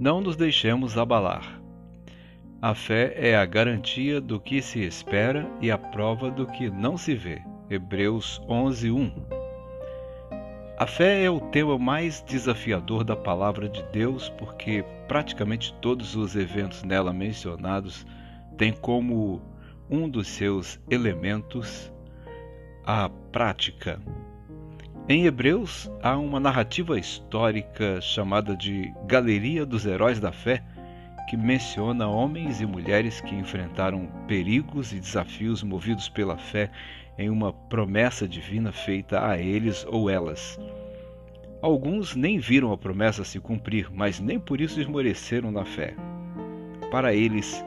Não nos deixemos abalar. A fé é a garantia do que se espera e a prova do que não se vê. Hebreus 11:1. A fé é o tema mais desafiador da palavra de Deus porque praticamente todos os eventos nela mencionados têm como um dos seus elementos a prática. Em Hebreus há uma narrativa histórica chamada de Galeria dos Heróis da Fé, que menciona homens e mulheres que enfrentaram perigos e desafios movidos pela fé em uma promessa divina feita a eles ou elas. Alguns nem viram a promessa se cumprir, mas nem por isso esmoreceram na fé. Para eles,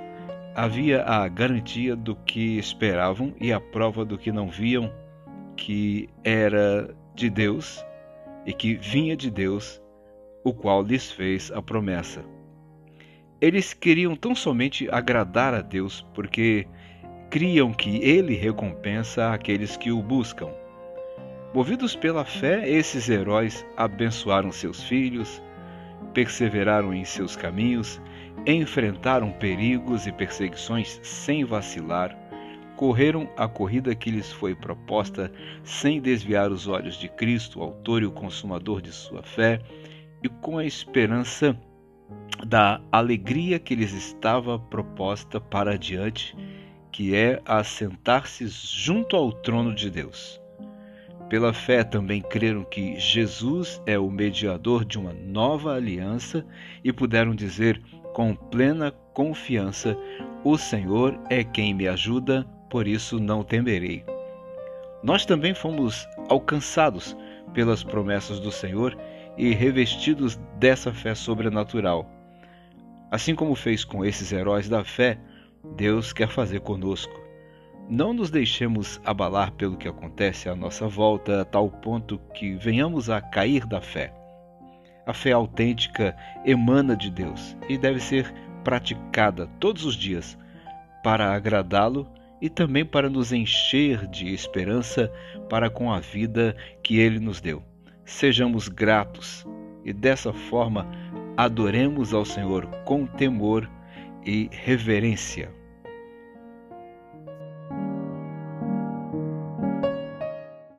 havia a garantia do que esperavam e a prova do que não viam, que era de Deus e que vinha de Deus, o qual lhes fez a promessa. Eles queriam tão somente agradar a Deus porque criam que Ele recompensa aqueles que o buscam. Movidos pela fé, esses heróis abençoaram seus filhos, perseveraram em seus caminhos, enfrentaram perigos e perseguições sem vacilar correram a corrida que lhes foi proposta sem desviar os olhos de Cristo, autor e o consumador de sua fé, e com a esperança da alegria que lhes estava proposta para adiante, que é assentar-se junto ao trono de Deus. Pela fé também creram que Jesus é o mediador de uma nova aliança e puderam dizer com plena confiança: O Senhor é quem me ajuda, por isso não temerei. Nós também fomos alcançados pelas promessas do Senhor e revestidos dessa fé sobrenatural. Assim como fez com esses heróis da fé, Deus quer fazer conosco. Não nos deixemos abalar pelo que acontece à nossa volta a tal ponto que venhamos a cair da fé. A fé autêntica emana de Deus e deve ser praticada todos os dias para agradá-lo e também para nos encher de esperança para com a vida que Ele nos deu. Sejamos gratos e dessa forma adoremos ao Senhor com temor e reverência.